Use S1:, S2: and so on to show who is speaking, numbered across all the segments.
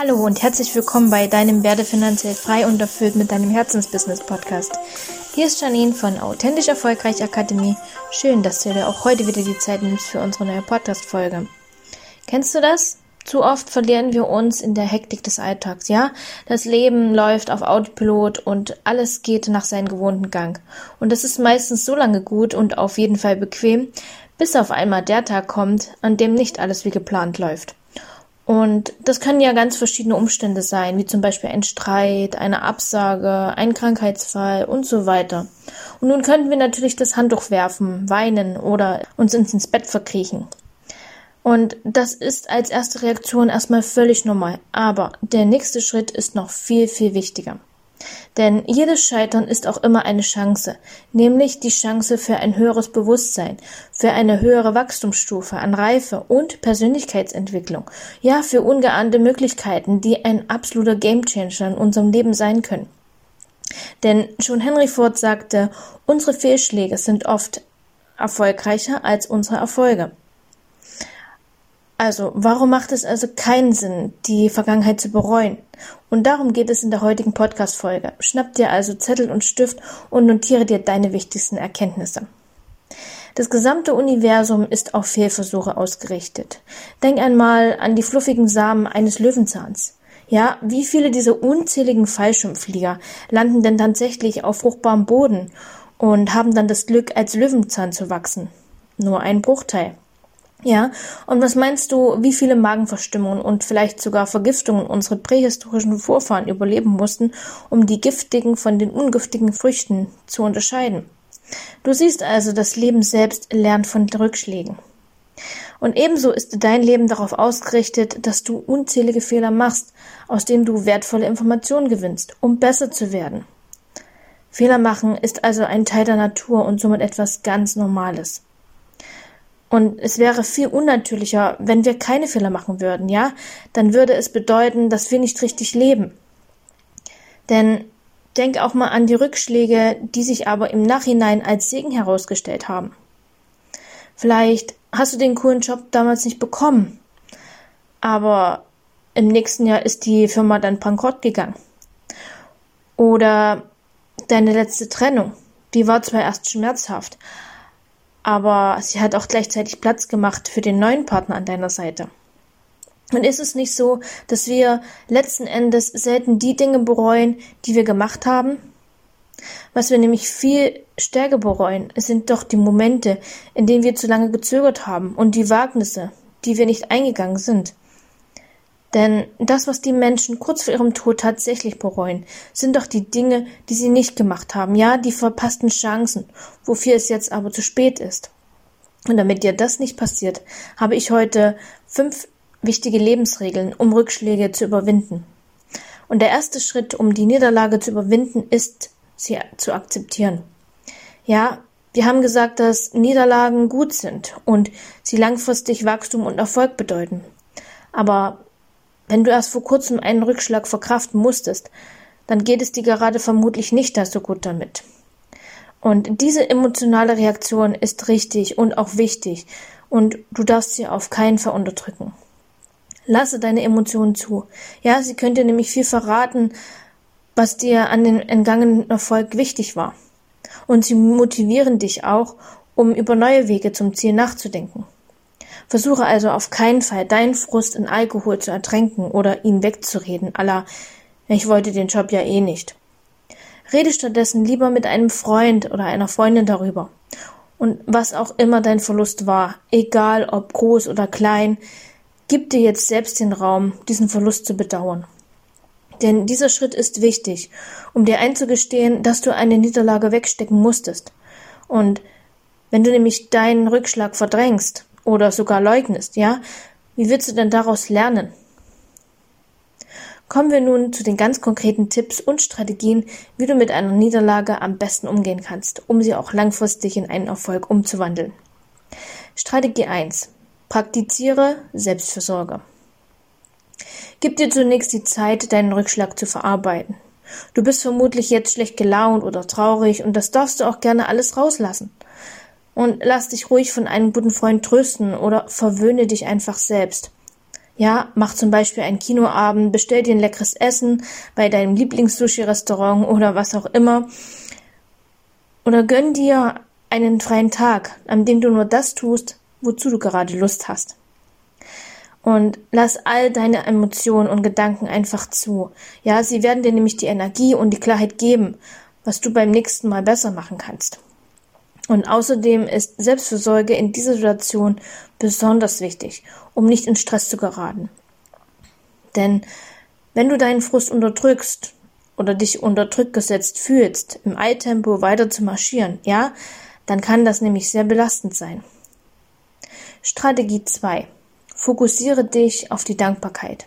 S1: Hallo und herzlich willkommen bei deinem Werde finanziell frei und erfüllt mit deinem Herzensbusiness Podcast. Hier ist Janine von Authentisch Erfolgreich Akademie. Schön, dass du dir auch heute wieder die Zeit nimmst für unsere neue Podcast-Folge. Kennst du das? Zu oft verlieren wir uns in der Hektik des Alltags, ja? Das Leben läuft auf Autopilot und alles geht nach seinem gewohnten Gang. Und das ist meistens so lange gut und auf jeden Fall bequem, bis auf einmal der Tag kommt, an dem nicht alles wie geplant läuft. Und das können ja ganz verschiedene Umstände sein, wie zum Beispiel ein Streit, eine Absage, ein Krankheitsfall und so weiter. Und nun könnten wir natürlich das Handtuch werfen, weinen oder uns ins Bett verkriechen. Und das ist als erste Reaktion erstmal völlig normal. Aber der nächste Schritt ist noch viel, viel wichtiger. Denn jedes Scheitern ist auch immer eine Chance, nämlich die Chance für ein höheres Bewusstsein, für eine höhere Wachstumsstufe an Reife und Persönlichkeitsentwicklung, ja, für ungeahnte Möglichkeiten, die ein absoluter Gamechanger in unserem Leben sein können. Denn schon Henry Ford sagte, unsere Fehlschläge sind oft erfolgreicher als unsere Erfolge. Also, warum macht es also keinen Sinn, die Vergangenheit zu bereuen? Und darum geht es in der heutigen Podcast-Folge. Schnapp dir also Zettel und Stift und notiere dir deine wichtigsten Erkenntnisse. Das gesamte Universum ist auf Fehlversuche ausgerichtet. Denk einmal an die fluffigen Samen eines Löwenzahns. Ja, wie viele dieser unzähligen Fallschirmflieger landen denn tatsächlich auf fruchtbarem Boden und haben dann das Glück, als Löwenzahn zu wachsen? Nur ein Bruchteil. Ja, und was meinst du, wie viele Magenverstimmungen und vielleicht sogar Vergiftungen unsere prähistorischen Vorfahren überleben mussten, um die giftigen von den ungiftigen Früchten zu unterscheiden? Du siehst also, das Leben selbst lernt von Rückschlägen. Und ebenso ist dein Leben darauf ausgerichtet, dass du unzählige Fehler machst, aus denen du wertvolle Informationen gewinnst, um besser zu werden. Fehler machen ist also ein Teil der Natur und somit etwas ganz Normales. Und es wäre viel unnatürlicher, wenn wir keine Fehler machen würden, ja? Dann würde es bedeuten, dass wir nicht richtig leben. Denn denk auch mal an die Rückschläge, die sich aber im Nachhinein als Segen herausgestellt haben. Vielleicht hast du den coolen Job damals nicht bekommen, aber im nächsten Jahr ist die Firma dann bankrott gegangen. Oder deine letzte Trennung, die war zwar erst schmerzhaft, aber sie hat auch gleichzeitig Platz gemacht für den neuen Partner an deiner Seite. Und ist es nicht so, dass wir letzten Endes selten die Dinge bereuen, die wir gemacht haben? Was wir nämlich viel stärker bereuen, sind doch die Momente, in denen wir zu lange gezögert haben und die Wagnisse, die wir nicht eingegangen sind. Denn das, was die Menschen kurz vor ihrem Tod tatsächlich bereuen, sind doch die Dinge, die sie nicht gemacht haben, ja, die verpassten Chancen, wofür es jetzt aber zu spät ist. Und damit dir das nicht passiert, habe ich heute fünf wichtige Lebensregeln, um Rückschläge zu überwinden. Und der erste Schritt, um die Niederlage zu überwinden, ist, sie zu akzeptieren. Ja, wir haben gesagt, dass Niederlagen gut sind und sie langfristig Wachstum und Erfolg bedeuten. Aber wenn du erst vor kurzem einen Rückschlag verkraften musstest, dann geht es dir gerade vermutlich nicht so gut damit. Und diese emotionale Reaktion ist richtig und auch wichtig und du darfst sie auf keinen Fall unterdrücken. Lasse deine Emotionen zu. Ja, sie können dir nämlich viel verraten, was dir an den entgangenen Erfolg wichtig war. Und sie motivieren dich auch, um über neue Wege zum Ziel nachzudenken. Versuche also auf keinen Fall deinen Frust in Alkohol zu ertränken oder ihn wegzureden, aller ich wollte den Job ja eh nicht. Rede stattdessen lieber mit einem Freund oder einer Freundin darüber. Und was auch immer dein Verlust war, egal ob groß oder klein, gib dir jetzt selbst den Raum, diesen Verlust zu bedauern. Denn dieser Schritt ist wichtig, um dir einzugestehen, dass du eine Niederlage wegstecken musstest. Und wenn du nämlich deinen Rückschlag verdrängst, oder sogar leugnest, ja? Wie willst du denn daraus lernen? Kommen wir nun zu den ganz konkreten Tipps und Strategien, wie du mit einer Niederlage am besten umgehen kannst, um sie auch langfristig in einen Erfolg umzuwandeln. Strategie 1. Praktiziere Selbstfürsorge. Gib dir zunächst die Zeit, deinen Rückschlag zu verarbeiten. Du bist vermutlich jetzt schlecht gelaunt oder traurig und das darfst du auch gerne alles rauslassen. Und lass dich ruhig von einem guten Freund trösten oder verwöhne dich einfach selbst. Ja, mach zum Beispiel einen Kinoabend, bestell dir ein leckeres Essen bei deinem Lieblings-Sushi-Restaurant oder was auch immer. Oder gönn dir einen freien Tag, an dem du nur das tust, wozu du gerade Lust hast. Und lass all deine Emotionen und Gedanken einfach zu. Ja, sie werden dir nämlich die Energie und die Klarheit geben, was du beim nächsten Mal besser machen kannst. Und außerdem ist Selbstfürsorge in dieser Situation besonders wichtig, um nicht in Stress zu geraten. Denn wenn du deinen Frust unterdrückst oder dich unter Druck gesetzt fühlst, im Eiltempo weiter zu marschieren, ja, dann kann das nämlich sehr belastend sein. Strategie 2. Fokussiere dich auf die Dankbarkeit.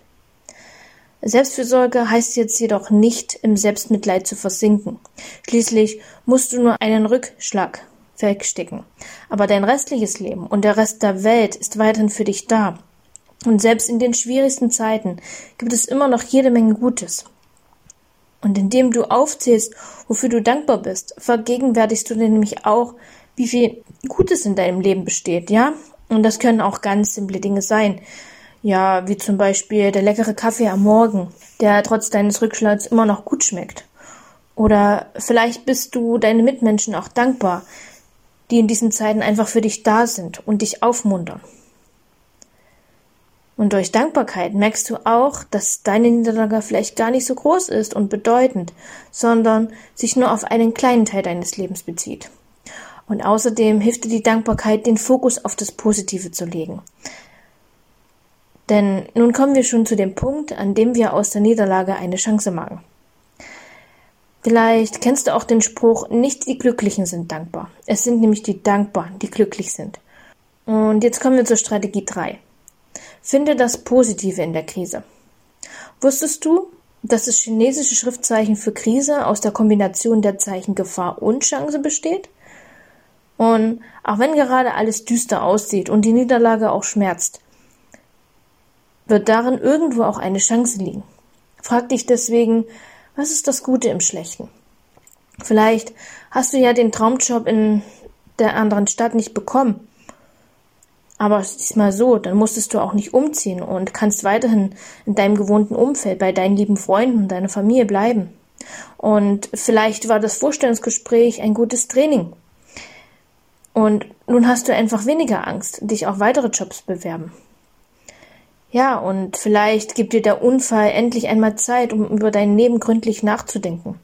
S1: Selbstfürsorge heißt jetzt jedoch nicht, im Selbstmitleid zu versinken. Schließlich musst du nur einen Rückschlag wegstecken. Aber dein restliches Leben und der Rest der Welt ist weiterhin für dich da. Und selbst in den schwierigsten Zeiten gibt es immer noch jede Menge Gutes. Und indem du aufzählst, wofür du dankbar bist, vergegenwärtigst du dir nämlich auch, wie viel Gutes in deinem Leben besteht, ja? Und das können auch ganz simple Dinge sein. Ja, wie zum Beispiel der leckere Kaffee am Morgen, der trotz deines Rückschlags immer noch gut schmeckt. Oder vielleicht bist du deinen Mitmenschen auch dankbar, die in diesen Zeiten einfach für dich da sind und dich aufmuntern. Und durch Dankbarkeit merkst du auch, dass deine Niederlage vielleicht gar nicht so groß ist und bedeutend, sondern sich nur auf einen kleinen Teil deines Lebens bezieht. Und außerdem hilft dir die Dankbarkeit, den Fokus auf das Positive zu legen. Denn nun kommen wir schon zu dem Punkt, an dem wir aus der Niederlage eine Chance machen. Vielleicht kennst du auch den Spruch, nicht die Glücklichen sind dankbar. Es sind nämlich die Dankbaren, die glücklich sind. Und jetzt kommen wir zur Strategie 3. Finde das Positive in der Krise. Wusstest du, dass das chinesische Schriftzeichen für Krise aus der Kombination der Zeichen Gefahr und Chance besteht? Und auch wenn gerade alles düster aussieht und die Niederlage auch schmerzt, wird darin irgendwo auch eine Chance liegen. Frag dich deswegen, was ist das Gute im Schlechten? Vielleicht hast du ja den Traumjob in der anderen Stadt nicht bekommen. Aber diesmal so, dann musstest du auch nicht umziehen und kannst weiterhin in deinem gewohnten Umfeld bei deinen lieben Freunden und deiner Familie bleiben. Und vielleicht war das Vorstellungsgespräch ein gutes Training. Und nun hast du einfach weniger Angst, dich auf weitere Jobs bewerben. Ja, und vielleicht gibt dir der Unfall endlich einmal Zeit, um über dein Leben gründlich nachzudenken.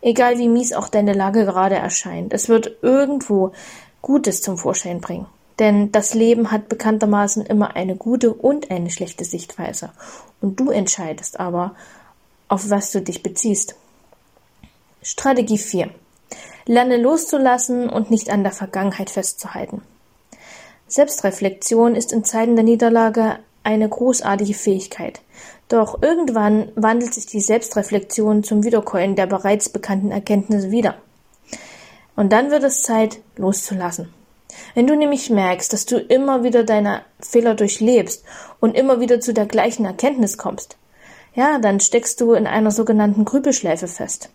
S1: Egal wie mies auch deine Lage gerade erscheint, es wird irgendwo Gutes zum Vorschein bringen. Denn das Leben hat bekanntermaßen immer eine gute und eine schlechte Sichtweise. Und du entscheidest aber, auf was du dich beziehst. Strategie 4. Lerne loszulassen und nicht an der Vergangenheit festzuhalten. Selbstreflexion ist in Zeiten der Niederlage eine großartige Fähigkeit. Doch irgendwann wandelt sich die Selbstreflexion zum Wiederkäuen der bereits bekannten Erkenntnisse wieder. Und dann wird es Zeit, loszulassen. Wenn du nämlich merkst, dass du immer wieder deine Fehler durchlebst und immer wieder zu der gleichen Erkenntnis kommst, ja, dann steckst du in einer sogenannten Grübelschleife fest.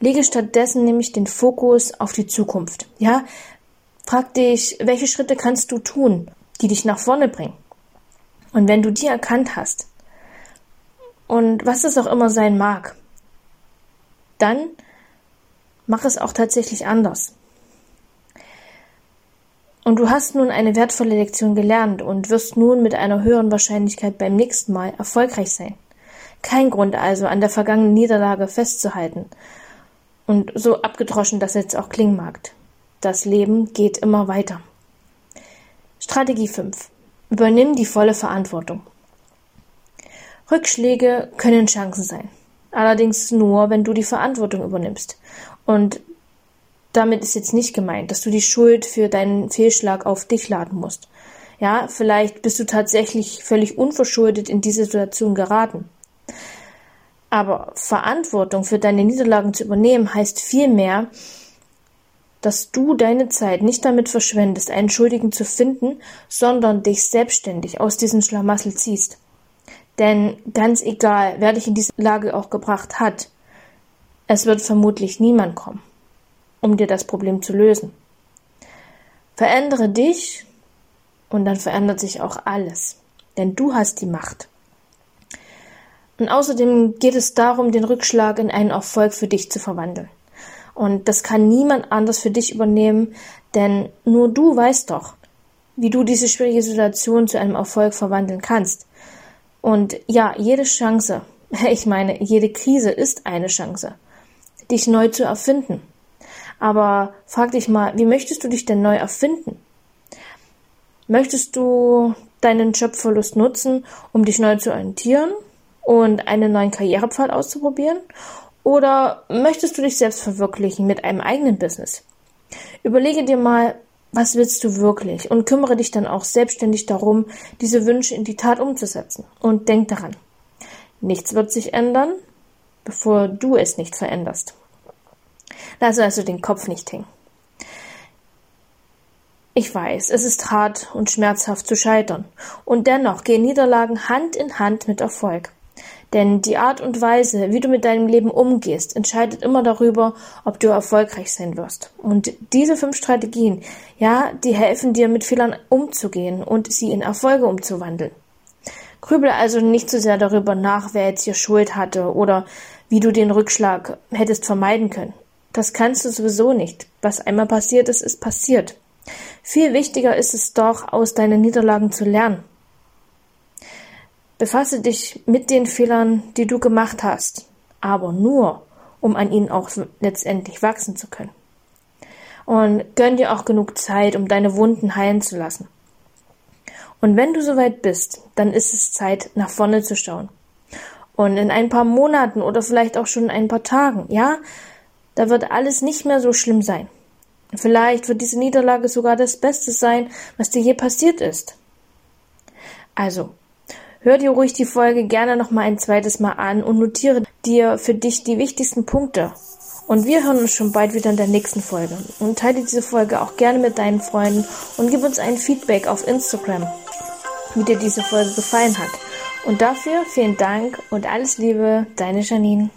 S1: Lege stattdessen nämlich den Fokus auf die Zukunft. Ja, frag dich, welche Schritte kannst du tun, die dich nach vorne bringen? Und wenn du die erkannt hast, und was es auch immer sein mag, dann mach es auch tatsächlich anders. Und du hast nun eine wertvolle Lektion gelernt und wirst nun mit einer höheren Wahrscheinlichkeit beim nächsten Mal erfolgreich sein. Kein Grund also, an der vergangenen Niederlage festzuhalten. Und so abgedroschen das jetzt auch klingen mag. Das Leben geht immer weiter. Strategie 5. Übernimm die volle Verantwortung. Rückschläge können Chancen sein. Allerdings nur, wenn du die Verantwortung übernimmst. Und damit ist jetzt nicht gemeint, dass du die Schuld für deinen Fehlschlag auf dich laden musst. Ja, vielleicht bist du tatsächlich völlig unverschuldet in diese Situation geraten. Aber Verantwortung für deine Niederlagen zu übernehmen heißt vielmehr, dass du deine Zeit nicht damit verschwendest, einen Schuldigen zu finden, sondern dich selbstständig aus diesem Schlamassel ziehst. Denn ganz egal, wer dich in diese Lage auch gebracht hat, es wird vermutlich niemand kommen, um dir das Problem zu lösen. Verändere dich und dann verändert sich auch alles. denn du hast die Macht. Und außerdem geht es darum, den Rückschlag in einen Erfolg für dich zu verwandeln. Und das kann niemand anders für dich übernehmen, denn nur du weißt doch, wie du diese schwierige Situation zu einem Erfolg verwandeln kannst. Und ja, jede Chance, ich meine, jede Krise ist eine Chance, dich neu zu erfinden. Aber frag dich mal, wie möchtest du dich denn neu erfinden? Möchtest du deinen Jobverlust nutzen, um dich neu zu orientieren und einen neuen Karrierepfad auszuprobieren? Oder möchtest du dich selbst verwirklichen mit einem eigenen Business? Überlege dir mal, was willst du wirklich und kümmere dich dann auch selbstständig darum, diese Wünsche in die Tat umzusetzen. Und denk daran, nichts wird sich ändern, bevor du es nicht veränderst. Lass also den Kopf nicht hängen. Ich weiß, es ist hart und schmerzhaft zu scheitern, und dennoch gehen Niederlagen Hand in Hand mit Erfolg. Denn die Art und Weise, wie du mit deinem Leben umgehst, entscheidet immer darüber, ob du erfolgreich sein wirst. Und diese fünf Strategien, ja, die helfen dir, mit Fehlern umzugehen und sie in Erfolge umzuwandeln. Grübel also nicht so sehr darüber nach, wer jetzt hier Schuld hatte oder wie du den Rückschlag hättest vermeiden können. Das kannst du sowieso nicht. Was einmal passiert ist, ist passiert. Viel wichtiger ist es doch, aus deinen Niederlagen zu lernen. Befasse dich mit den Fehlern, die du gemacht hast, aber nur, um an ihnen auch letztendlich wachsen zu können. Und gönn dir auch genug Zeit, um deine Wunden heilen zu lassen. Und wenn du soweit bist, dann ist es Zeit, nach vorne zu schauen. Und in ein paar Monaten oder vielleicht auch schon in ein paar Tagen, ja, da wird alles nicht mehr so schlimm sein. Vielleicht wird diese Niederlage sogar das Beste sein, was dir je passiert ist. Also, hör dir ruhig die Folge gerne noch mal ein zweites Mal an und notiere dir für dich die wichtigsten Punkte. Und wir hören uns schon bald wieder in der nächsten Folge. Und teile diese Folge auch gerne mit deinen Freunden und gib uns ein Feedback auf Instagram, wie dir diese Folge gefallen hat. Und dafür vielen Dank und alles Liebe, deine Janine.